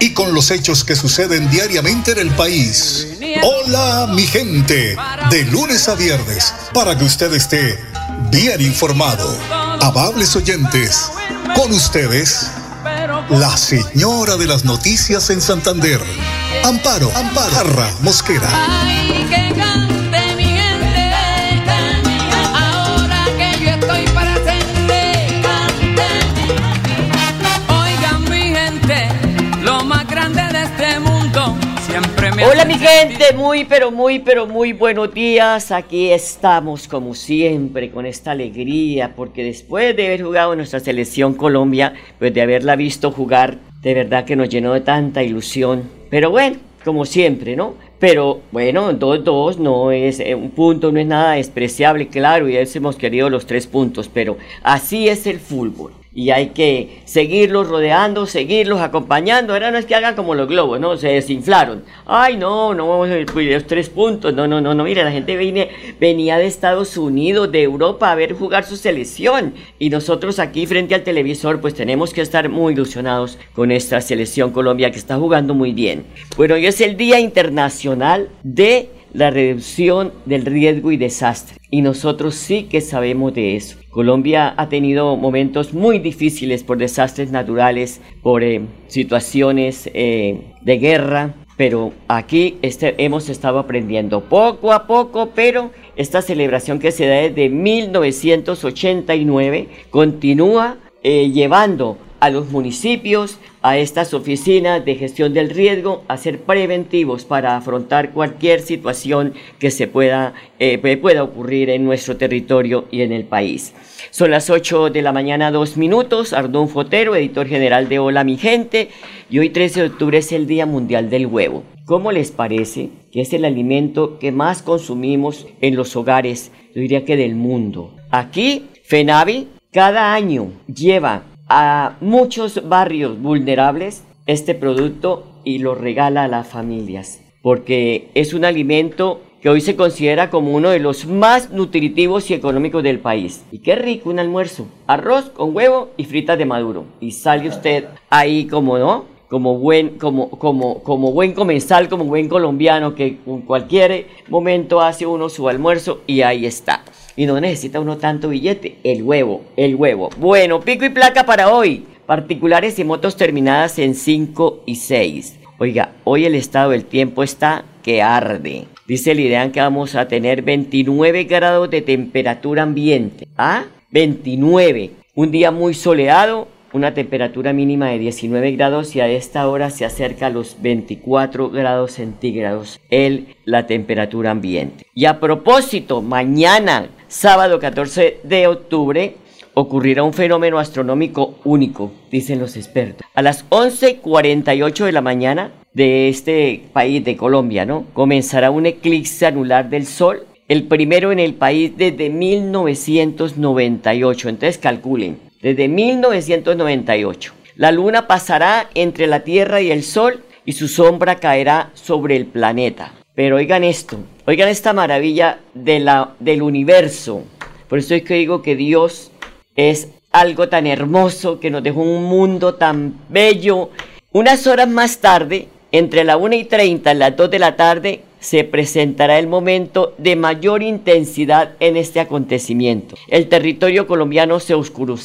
y con los hechos que suceden diariamente en el país. Hola mi gente, de lunes a viernes, para que usted esté bien informado. Amables oyentes, con ustedes, la señora de las noticias en Santander, Amparo, Amparo, Mosquera. Gente, muy pero muy pero muy buenos días. Aquí estamos como siempre con esta alegría porque después de haber jugado nuestra selección Colombia, pues de haberla visto jugar, de verdad que nos llenó de tanta ilusión. Pero bueno, como siempre, ¿no? Pero bueno, 2-2 no es eh, un punto, no es nada despreciable, claro, y hemos querido los tres puntos, pero así es el fútbol y hay que seguirlos rodeando, seguirlos acompañando. Ahora no es que hagan como los globos, ¿no? Se desinflaron. Ay, no, no vamos a ver los tres puntos. No, no, no, no. Mira, la gente viene, venía de Estados Unidos, de Europa a ver jugar su selección. Y nosotros aquí frente al televisor, pues tenemos que estar muy ilusionados con esta selección Colombia que está jugando muy bien. Bueno, hoy es el Día Internacional de la reducción del riesgo y desastre. Y nosotros sí que sabemos de eso. Colombia ha tenido momentos muy difíciles por desastres naturales, por eh, situaciones eh, de guerra, pero aquí este, hemos estado aprendiendo poco a poco, pero esta celebración que se da desde 1989 continúa eh, llevando a los municipios, a estas oficinas de gestión del riesgo, a ser preventivos para afrontar cualquier situación que se pueda, eh, pueda ocurrir en nuestro territorio y en el país. Son las 8 de la mañana, dos minutos. Ardón Fotero, editor general de Hola Mi Gente. Y hoy 13 de octubre es el Día Mundial del Huevo. ¿Cómo les parece que es el alimento que más consumimos en los hogares, yo diría que del mundo? Aquí, FENAVI cada año lleva a muchos barrios vulnerables este producto y lo regala a las familias, porque es un alimento que hoy se considera como uno de los más nutritivos y económicos del país. Y qué rico un almuerzo, arroz con huevo y fritas de maduro. Y sale usted ahí como, ¿no? Como buen, como, como, como buen comensal, como buen colombiano que en cualquier momento hace uno su almuerzo y ahí está. Y no necesita uno tanto billete. El huevo, el huevo. Bueno, pico y placa para hoy. Particulares y motos terminadas en 5 y 6. Oiga, hoy el estado del tiempo está que arde. Dice el ideal que vamos a tener 29 grados de temperatura ambiente. ¿Ah? 29. Un día muy soleado, una temperatura mínima de 19 grados y a esta hora se acerca a los 24 grados centígrados el, la temperatura ambiente. Y a propósito, mañana sábado 14 de octubre ocurrirá un fenómeno astronómico único, dicen los expertos. A las 11.48 de la mañana de este país, de Colombia, ¿no? Comenzará un eclipse anular del Sol, el primero en el país desde 1998. Entonces calculen, desde 1998. La luna pasará entre la Tierra y el Sol y su sombra caerá sobre el planeta. Pero oigan esto, oigan esta maravilla de la, del universo. Por eso es que digo que Dios es algo tan hermoso, que nos dejó un mundo tan bello. Unas horas más tarde, entre la 1 y 30 y las 2 de la tarde, se presentará el momento de mayor intensidad en este acontecimiento. El territorio colombiano se,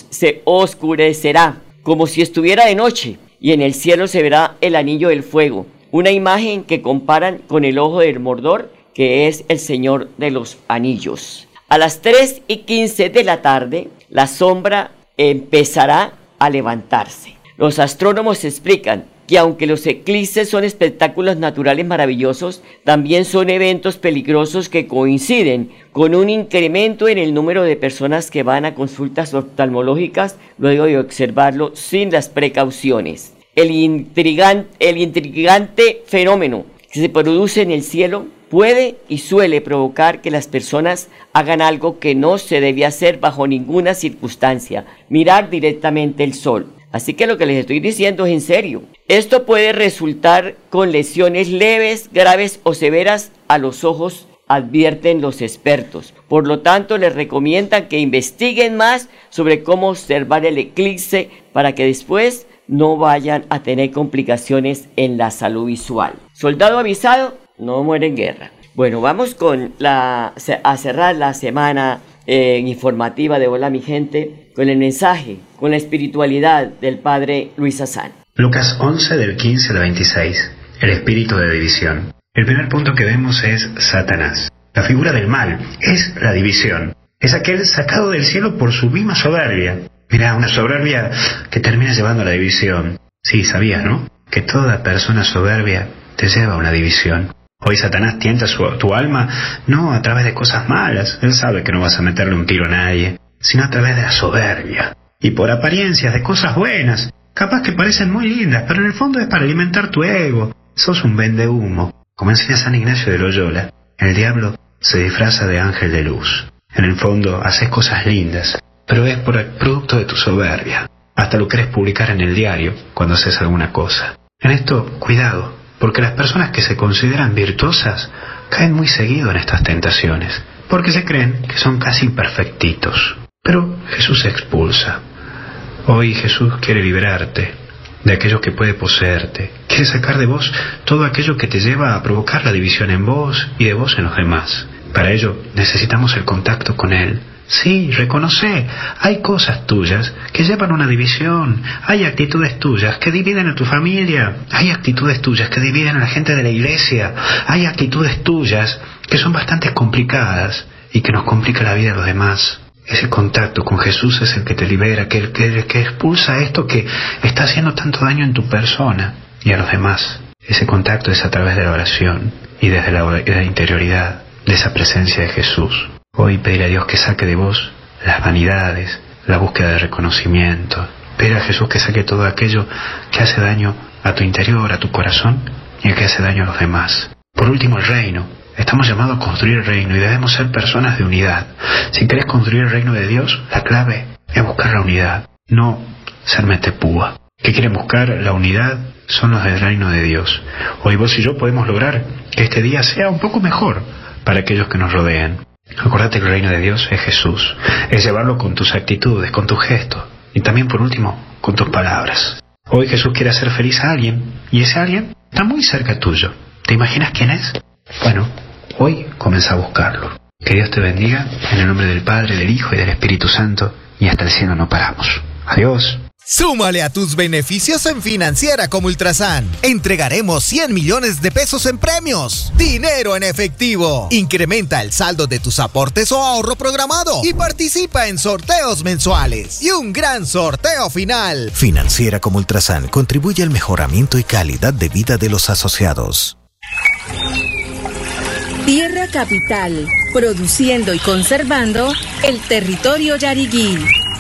se oscurecerá como si estuviera de noche y en el cielo se verá el anillo del fuego una imagen que comparan con el ojo del Mordor, que es el Señor de los Anillos. A las 3 y 15 de la tarde, la sombra empezará a levantarse. Los astrónomos explican que aunque los eclipses son espectáculos naturales maravillosos, también son eventos peligrosos que coinciden con un incremento en el número de personas que van a consultas oftalmológicas luego de observarlo sin las precauciones el el intrigante fenómeno que se produce en el cielo puede y suele provocar que las personas hagan algo que no se debe hacer bajo ninguna circunstancia, mirar directamente el sol. Así que lo que les estoy diciendo es en serio. Esto puede resultar con lesiones leves, graves o severas a los ojos, advierten los expertos. Por lo tanto, les recomiendan que investiguen más sobre cómo observar el eclipse para que después no vayan a tener complicaciones en la salud visual. Soldado avisado, no muere en guerra. Bueno, vamos con la, a cerrar la semana eh, informativa de Hola mi gente con el mensaje, con la espiritualidad del Padre Luis Azán. Lucas 11 del 15 al 26. El espíritu de división. El primer punto que vemos es Satanás. La figura del mal es la división. Es aquel sacado del cielo por su misma soberbia. Mira, una soberbia que termina llevando a la división. Sí, sabías, ¿no? Que toda persona soberbia te lleva a una división. Hoy Satanás tienta tu alma no a través de cosas malas, él sabe que no vas a meterle un tiro a nadie, sino a través de la soberbia. Y por apariencias de cosas buenas, capaz que parecen muy lindas, pero en el fondo es para alimentar tu ego. Sos un vende humo. Como enseña San Ignacio de Loyola, el diablo se disfraza de ángel de luz. En el fondo haces cosas lindas, pero es por el producto de tu soberbia. Hasta lo querés publicar en el diario cuando haces alguna cosa. En esto, cuidado, porque las personas que se consideran virtuosas caen muy seguido en estas tentaciones, porque se creen que son casi perfectitos. Pero Jesús expulsa. Hoy Jesús quiere liberarte de aquello que puede poseerte, quiere sacar de vos todo aquello que te lleva a provocar la división en vos y de vos en los demás. Para ello necesitamos el contacto con Él, Sí, reconoce, hay cosas tuyas que llevan una división, hay actitudes tuyas que dividen a tu familia, hay actitudes tuyas que dividen a la gente de la iglesia, hay actitudes tuyas que son bastante complicadas y que nos complica la vida a los demás. Ese contacto con Jesús es el que te libera, que, que, que expulsa esto que está haciendo tanto daño en tu persona y a los demás. Ese contacto es a través de la oración y desde la interioridad de esa presencia de Jesús. Hoy pedir a Dios que saque de vos las vanidades, la búsqueda de reconocimiento. Pedir a Jesús que saque todo aquello que hace daño a tu interior, a tu corazón y que hace daño a los demás. Por último, el reino. Estamos llamados a construir el reino y debemos ser personas de unidad. Si querés construir el reino de Dios, la clave es buscar la unidad, no ser metepúa. Que quieren buscar la unidad son los del reino de Dios. Hoy vos y yo podemos lograr que este día sea un poco mejor para aquellos que nos rodean. Acuérdate que el reino de Dios es Jesús. Es llevarlo con tus actitudes, con tus gestos y también por último con tus palabras. Hoy Jesús quiere hacer feliz a alguien y ese alguien está muy cerca tuyo. ¿Te imaginas quién es? Bueno, hoy comienza a buscarlo. Que Dios te bendiga en el nombre del Padre, del Hijo y del Espíritu Santo y hasta el cielo no paramos. Adiós. Súmale a tus beneficios en Financiera como Ultrasan. Entregaremos 100 millones de pesos en premios. Dinero en efectivo. Incrementa el saldo de tus aportes o ahorro programado y participa en sorteos mensuales. Y un gran sorteo final. Financiera como Ultrasan contribuye al mejoramiento y calidad de vida de los asociados. Tierra Capital, produciendo y conservando el territorio yariguí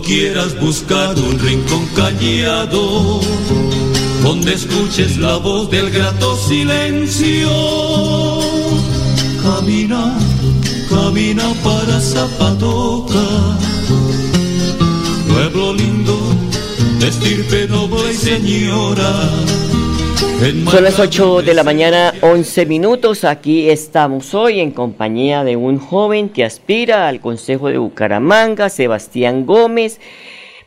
Quieras buscar un rincón callado, donde escuches la voz del grato silencio, camina camina para Zapatoca. Pueblo lindo, de estirpe noble y señora. Son las 8 de la mañana, 11 minutos. Aquí estamos hoy en compañía de un joven que aspira al Consejo de Bucaramanga, Sebastián Gómez,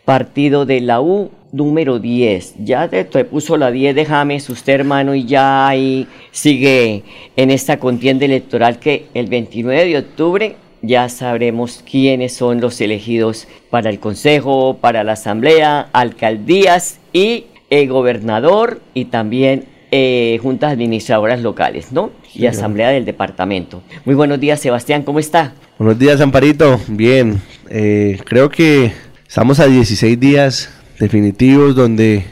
partido de la U número 10. Ya te, puso la 10 de James, usted hermano, y ya ahí sigue en esta contienda electoral que el 29 de octubre ya sabremos quiénes son los elegidos para el Consejo, para la Asamblea, alcaldías y el gobernador y también eh, juntas administradoras locales, ¿no? y asamblea del departamento. Muy buenos días, Sebastián, ¿cómo está? Buenos días, Amparito. Bien, eh, creo que estamos a 16 días definitivos donde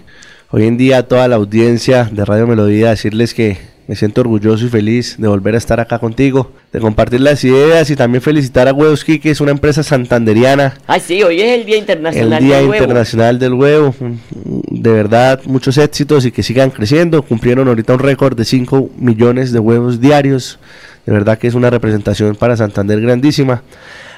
hoy en día toda la audiencia de Radio Melodía decirles que me siento orgulloso y feliz de volver a estar acá contigo, de compartir las ideas y también felicitar a Huevos que es una empresa santanderiana. Ay, sí, hoy es el Día Internacional el Día Internacional del Huevo. De verdad, muchos éxitos y que sigan creciendo. Cumplieron ahorita un récord de 5 millones de huevos diarios. De verdad que es una representación para Santander grandísima.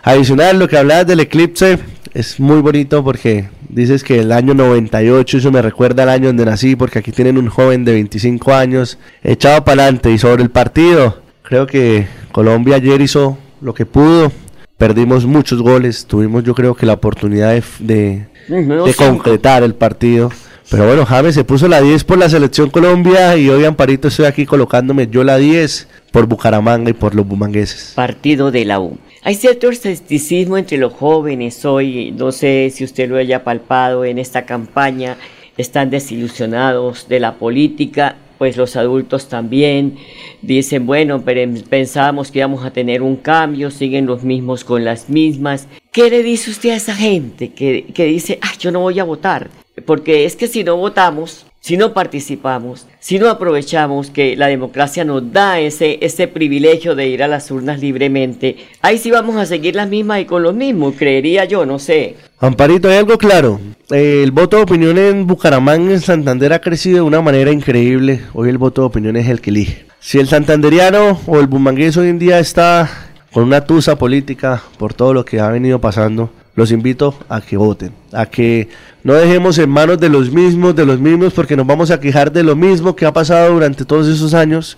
Adicional, lo que hablabas del eclipse, es muy bonito porque dices que el año 98, eso me recuerda al año donde nací, porque aquí tienen un joven de 25 años echado para adelante y sobre el partido. Creo que Colombia ayer hizo lo que pudo, perdimos muchos goles, tuvimos yo creo que la oportunidad de, de, concretar el partido. Pero bueno, James se puso la 10 por la selección Colombia y hoy Amparito estoy aquí colocándome yo la 10 por Bucaramanga y por los bumangueses. Partido de la U. Hay cierto escepticismo entre los jóvenes hoy, no sé si usted lo haya palpado en esta campaña, están desilusionados de la política, pues los adultos también dicen, bueno, pero pensábamos que íbamos a tener un cambio, siguen los mismos con las mismas. ¿Qué le dice usted a esa gente que, que dice, ah, yo no voy a votar? Porque es que si no votamos, si no participamos, si no aprovechamos que la democracia nos da ese, ese privilegio de ir a las urnas libremente, ahí sí vamos a seguir las mismas y con los mismos, creería yo, no sé. Amparito, hay algo claro. el voto de opinión en Bucaramanga, en Santander, ha crecido de una manera increíble. Hoy el voto de opinión es el que elige. Si el santanderiano o el bumangués hoy en día está con una tusa política por todo lo que ha venido pasando, los invito a que voten, a que no dejemos en manos de los mismos, de los mismos, porque nos vamos a quejar de lo mismo que ha pasado durante todos esos años,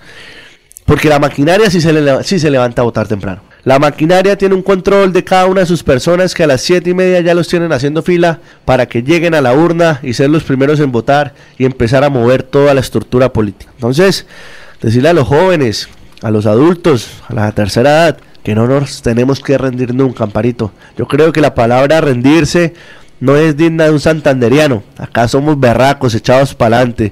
porque la maquinaria sí se, se levanta a votar temprano. La maquinaria tiene un control de cada una de sus personas que a las siete y media ya los tienen haciendo fila para que lleguen a la urna y ser los primeros en votar y empezar a mover toda la estructura política. Entonces, decirle a los jóvenes, a los adultos, a la tercera edad, que no nos tenemos que rendir nunca, Amparito. Yo creo que la palabra rendirse no es digna de un santanderiano. Acá somos berracos, echados para adelante.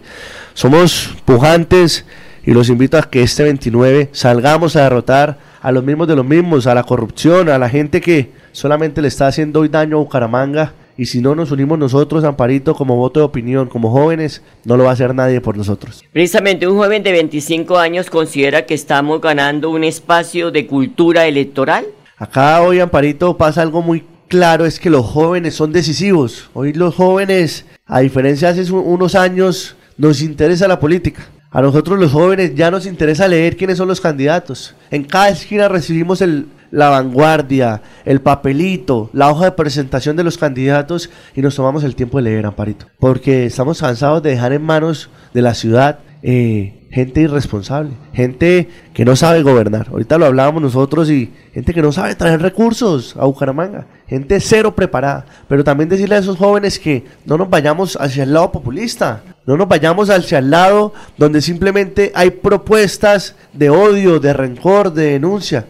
Somos pujantes y los invito a que este 29 salgamos a derrotar a los mismos de los mismos, a la corrupción, a la gente que solamente le está haciendo hoy daño a Bucaramanga y si no nos unimos nosotros, Amparito, como voto de opinión, como jóvenes, no lo va a hacer nadie por nosotros. Precisamente un joven de 25 años considera que estamos ganando un espacio de cultura electoral. Acá hoy, Amparito, pasa algo muy claro, es que los jóvenes son decisivos. Hoy los jóvenes, a diferencia de hace unos años, nos interesa la política. A nosotros los jóvenes ya nos interesa leer quiénes son los candidatos. En cada esquina recibimos el, la vanguardia, el papelito, la hoja de presentación de los candidatos y nos tomamos el tiempo de leer, Amparito. Porque estamos cansados de dejar en manos de la ciudad eh, gente irresponsable, gente que no sabe gobernar. Ahorita lo hablábamos nosotros y gente que no sabe traer recursos a Bucaramanga, gente cero preparada. Pero también decirle a esos jóvenes que no nos vayamos hacia el lado populista, no nos vayamos hacia el lado donde simplemente hay propuestas de odio, de rencor, de denuncia.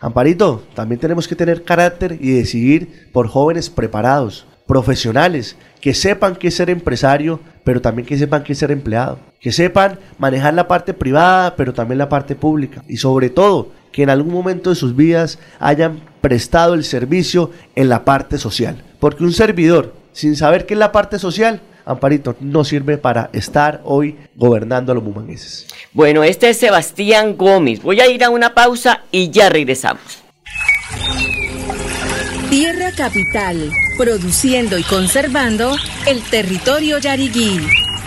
Amparito, también tenemos que tener carácter y decidir por jóvenes preparados, profesionales, que sepan qué es ser empresario, pero también que sepan qué es ser empleado, que sepan manejar la parte privada, pero también la parte pública, y sobre todo, que en algún momento de sus vidas hayan prestado el servicio en la parte social. Porque un servidor, sin saber qué es la parte social, Amparito, no sirve para estar hoy gobernando a los bumangueses. Bueno, este es Sebastián Gómez. Voy a ir a una pausa y ya regresamos. Tierra Capital, produciendo y conservando el territorio yariguí.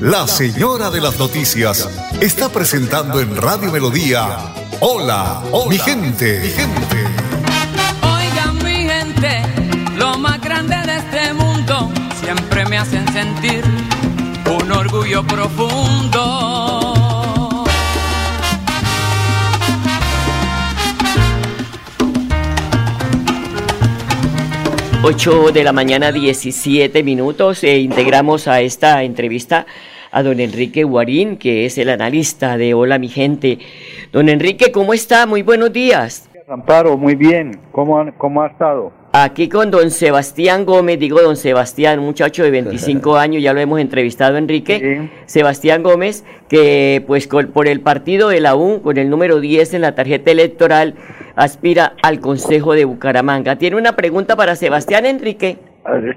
la señora de las noticias, está presentando en Radio Melodía. Hola, mi gente, mi gente. Oigan mi gente, lo más grande de este mundo siempre me hacen sentir un orgullo profundo. 8 de la mañana, 17 minutos. E integramos a esta entrevista a don Enrique Guarín, que es el analista de Hola mi gente. Don Enrique, ¿cómo está? Muy buenos días. Amparo, muy bien. ¿Cómo, cómo ha estado? Aquí con don Sebastián Gómez, digo don Sebastián, un muchacho de 25 años, ya lo hemos entrevistado Enrique, Sebastián Gómez, que pues por el partido de la U, con el número 10 en la tarjeta electoral, aspira al Consejo de Bucaramanga. ¿Tiene una pregunta para Sebastián Enrique?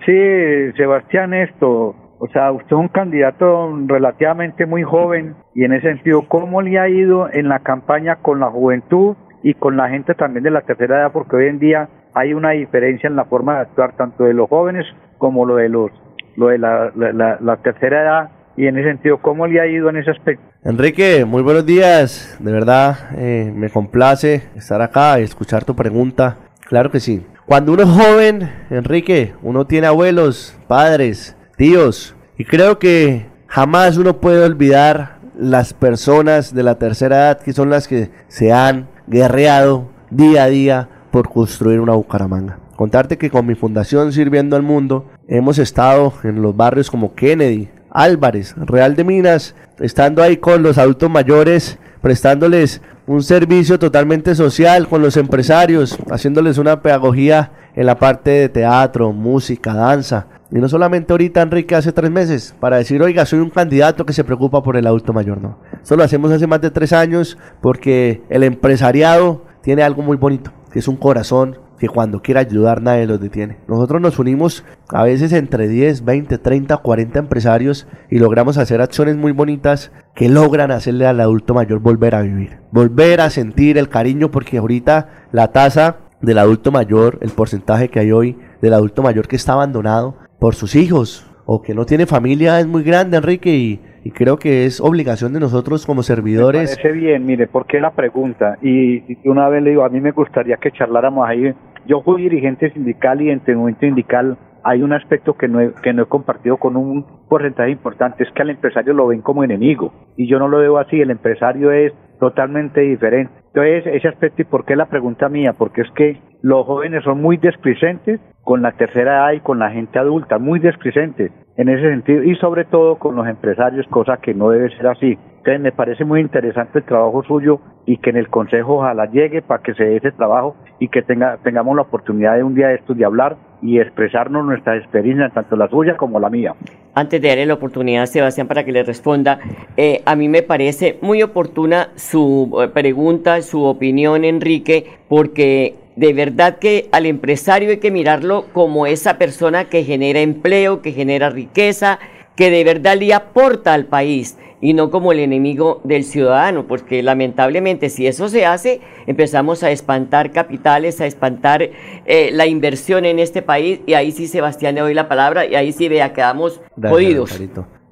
Sí, Sebastián, esto, o sea, usted es un candidato relativamente muy joven y en ese sentido, ¿cómo le ha ido en la campaña con la juventud y con la gente también de la tercera edad? Porque hoy en día hay una diferencia en la forma de actuar tanto de los jóvenes como lo de los lo de la, la, tercera edad y en ese sentido, ¿cómo le ha ido en ese aspecto? Enrique, muy buenos días. De verdad, eh, me complace estar acá y escuchar tu pregunta. Claro que sí. Cuando uno es joven, Enrique, uno tiene abuelos, padres, tíos, y creo que jamás uno puede olvidar las personas de la tercera edad que son las que se han guerreado día a día por construir una Bucaramanga. Contarte que con mi fundación Sirviendo al Mundo hemos estado en los barrios como Kennedy, Álvarez, Real de Minas, estando ahí con los adultos mayores, prestándoles un servicio totalmente social con los empresarios, haciéndoles una pedagogía en la parte de teatro, música, danza. Y no solamente ahorita, Enrique, hace tres meses, para decir, oiga, soy un candidato que se preocupa por el adulto mayor, no. Eso lo hacemos hace más de tres años porque el empresariado tiene algo muy bonito que es un corazón que cuando quiere ayudar nadie los detiene. Nosotros nos unimos a veces entre 10, 20, 30, 40 empresarios y logramos hacer acciones muy bonitas que logran hacerle al adulto mayor volver a vivir, volver a sentir el cariño porque ahorita la tasa del adulto mayor, el porcentaje que hay hoy del adulto mayor que está abandonado por sus hijos o que no tiene familia es muy grande, Enrique, y creo que es obligación de nosotros como servidores. Me parece bien, mire, ¿por qué la pregunta? Y, una vez le digo, a mí me gustaría que charláramos ahí. Yo fui dirigente sindical y en el momento sindical hay un aspecto que no, he, que no he compartido con un porcentaje importante, es que al empresario lo ven como enemigo. Y yo no lo veo así, el empresario es totalmente diferente. Entonces, ese aspecto, ¿y por qué la pregunta mía? Porque es que los jóvenes son muy desplicentes con la tercera edad y con la gente adulta, muy desplicentes en ese sentido y sobre todo con los empresarios, cosa que no debe ser así. Entonces me parece muy interesante el trabajo suyo y que en el Consejo ojalá llegue para que se dé ese trabajo y que tenga, tengamos la oportunidad de un día de esto de hablar y expresarnos nuestras experiencias, tanto la suya como la mía. Antes de darle la oportunidad a Sebastián para que le responda, eh, a mí me parece muy oportuna su eh, pregunta, su opinión, Enrique, porque de verdad que al empresario hay que mirarlo como esa persona que genera empleo, que genera riqueza, que de verdad le aporta al país y no como el enemigo del ciudadano, porque lamentablemente si eso se hace, empezamos a espantar capitales, a espantar eh, la inversión en este país y ahí sí Sebastián le doy la palabra y ahí sí vea, quedamos jodidos.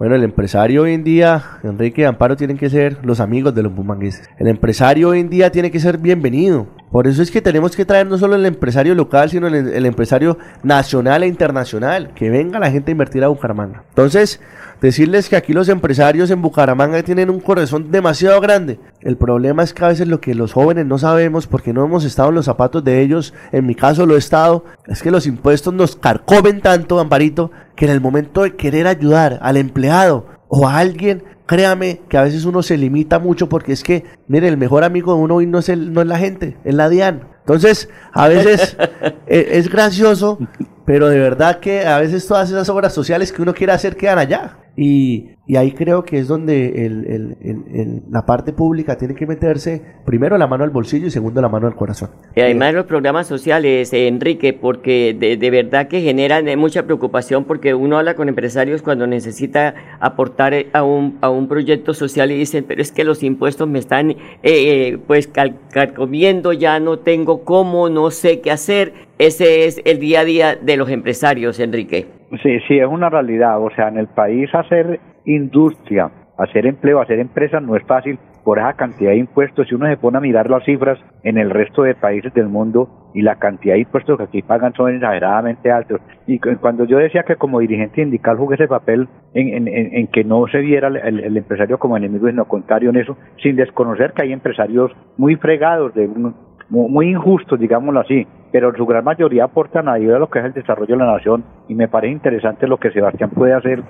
Bueno, el empresario hoy en día, Enrique y Amparo, tienen que ser los amigos de los bumangueses. El empresario hoy en día tiene que ser bienvenido. Por eso es que tenemos que traer no solo el empresario local, sino el, empresario nacional e internacional. Que venga la gente a invertir a Bucaramanga. Entonces, decirles que aquí los empresarios en Bucaramanga tienen un corazón demasiado grande. El problema es que a veces lo que los jóvenes no sabemos, porque no hemos estado en los zapatos de ellos, en mi caso lo he estado, es que los impuestos nos carcomen tanto, Amparito, que en el momento de querer ayudar al empleado o a alguien, créame que a veces uno se limita mucho porque es que, mire, el mejor amigo de uno hoy no es, el, no es la gente, es la DIAN. Entonces, a veces e, es, gracioso, pero de verdad que a veces todas esas obras sociales que uno quiere hacer quedan allá. Y, y ahí creo que es donde el, la parte pública tiene que meterse primero la mano al bolsillo y segundo la mano al corazón. Y además los programas sociales, eh, Enrique, porque de, de, verdad que generan eh, mucha preocupación porque uno habla con empresarios cuando necesita aportar eh, a un, a un proyecto social y dicen, pero es que los impuestos me están eh, pues comiendo, ya no tengo cómo, no sé qué hacer. Ese es el día a día de los empresarios, Enrique. Sí, sí, es una realidad. O sea, en el país hacer industria, hacer empleo, hacer empresas no es fácil por esa cantidad de impuestos. Si uno se pone a mirar las cifras en el resto de países del mundo y la cantidad de impuestos que aquí pagan son exageradamente altos. Y cuando yo decía que como dirigente sindical jugué ese papel en, en, que no se viera el, el, empresario como enemigo, sino contrario en eso, sin desconocer que hay empresarios muy fregados, de muy injustos, digámoslo así, pero en su gran mayoría aportan ayuda a lo que es el desarrollo de la nación y me parece interesante lo que Sebastián puede hacer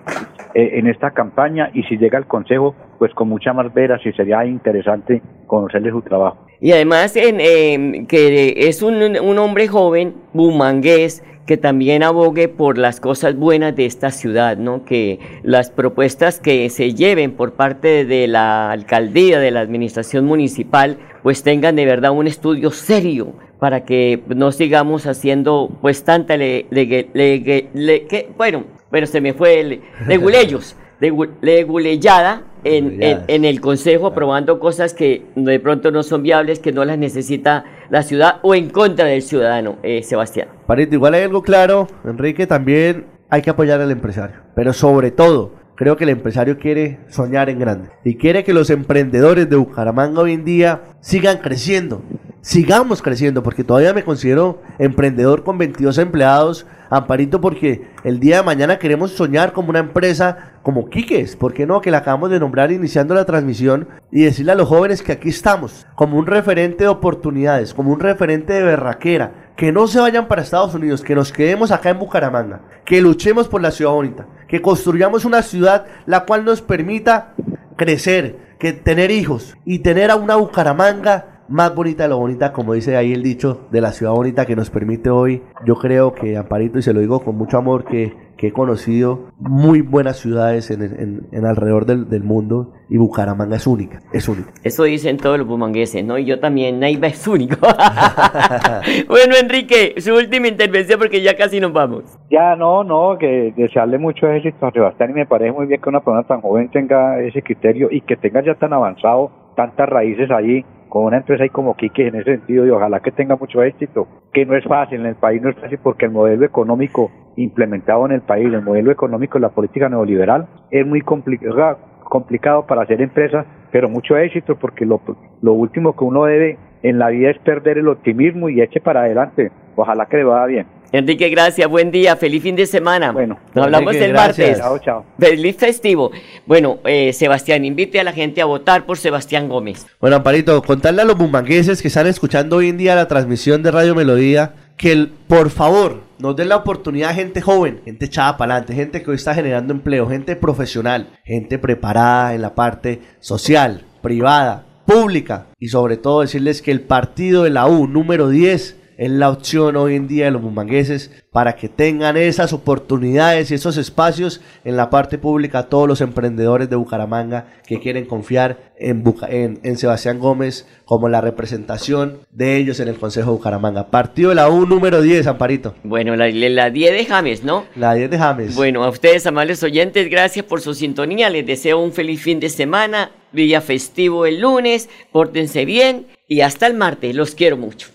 eh, en esta campaña y si llega al Consejo, pues con mucha más veras y sería interesante conocerle su trabajo. Y además en, eh, que es un, un hombre joven, bumangués, que también abogue por las cosas buenas de esta ciudad, ¿no? Que las propuestas que se lleven por parte de la alcaldía, de la administración municipal, pues tengan de verdad un estudio serio para que no sigamos haciendo pues tanta le, que, bueno, pero se me fue el leguleyos, leguleyada en, en, en, el consejo aprobando cosas que de pronto no son viables, que no las necesita la ciudad o en contra del ciudadano, eh, Sebastián. Parito, igual hay algo claro, Enrique, también hay que apoyar al empresario, pero sobre todo creo que el empresario quiere soñar en grande y quiere que los emprendedores de Bucaramanga hoy en día sigan creciendo sigamos creciendo, porque todavía me considero emprendedor con 22 empleados, Amparito, porque el día de mañana queremos soñar como una empresa como Quiques, ¿por qué no? Que la acabamos de nombrar iniciando la transmisión y decirle a los jóvenes que aquí estamos, como un referente de oportunidades, como un referente de berraquera, que no se vayan para Estados Unidos, que nos quedemos acá en Bucaramanga, que luchemos por la ciudad bonita, que construyamos una ciudad la cual nos permita crecer, que tener hijos y tener a una Bucaramanga más bonita de lo bonita, como dice ahí el dicho, de la ciudad bonita que nos permite hoy. Yo creo que, Amparito, y se lo digo con mucho amor, que, que he conocido muy buenas ciudades en, en, en alrededor del, del, mundo y Bucaramanga es única, es única. Eso dicen todos los bumangueses, ¿no? Y yo también, Naiva es único. bueno, Enrique, su última intervención porque ya casi nos vamos. Ya, no, no, que desearle mucho éxito a Sebastián y me parece muy bien que una persona tan joven tenga ese criterio y que tenga ya tan avanzado tantas raíces allí con una empresa ahí como Kike en ese sentido y ojalá que tenga mucho éxito, que no es fácil, en el país no es fácil porque el modelo económico implementado en el país, el modelo económico de la política neoliberal es muy complicado, complicado para hacer empresas, pero mucho éxito porque lo, lo último que uno debe en la vida es perder el optimismo y eche para adelante, ojalá que le vaya bien. Enrique, gracias, buen día, feliz fin de semana. Bueno, nos hablamos Enrique, el gracias. martes. Chao, chao. Feliz festivo. Bueno, eh, Sebastián, invite a la gente a votar por Sebastián Gómez. Bueno, Amparito, contarle a los bumangueses que están escuchando hoy en día la transmisión de Radio Melodía que el, por favor nos den la oportunidad a gente joven, gente echada para adelante, gente que hoy está generando empleo, gente profesional, gente preparada en la parte social, privada, pública y sobre todo decirles que el partido de la U número 10 es la opción hoy en día de los bumangueses para que tengan esas oportunidades y esos espacios en la parte pública todos los emprendedores de Bucaramanga que quieren confiar en, Buca en, en, Sebastián Gómez como la representación de ellos en el Consejo de Bucaramanga. Partido de la U número 10, Amparito. Bueno, la, la 10 de James, ¿no? La 10 de James. Bueno, a ustedes, amables oyentes, gracias por su sintonía. Les deseo un feliz fin de semana, día festivo el lunes, pórtense bien y hasta el martes. Los quiero mucho.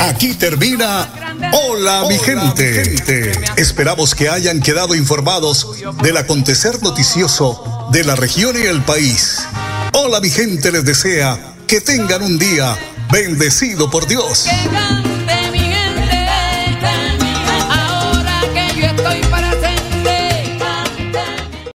Aquí termina Hola mi gente. Esperamos que hayan quedado informados del acontecer noticioso de la región y el país. Hola mi gente les desea que tengan un día bendecido por Dios.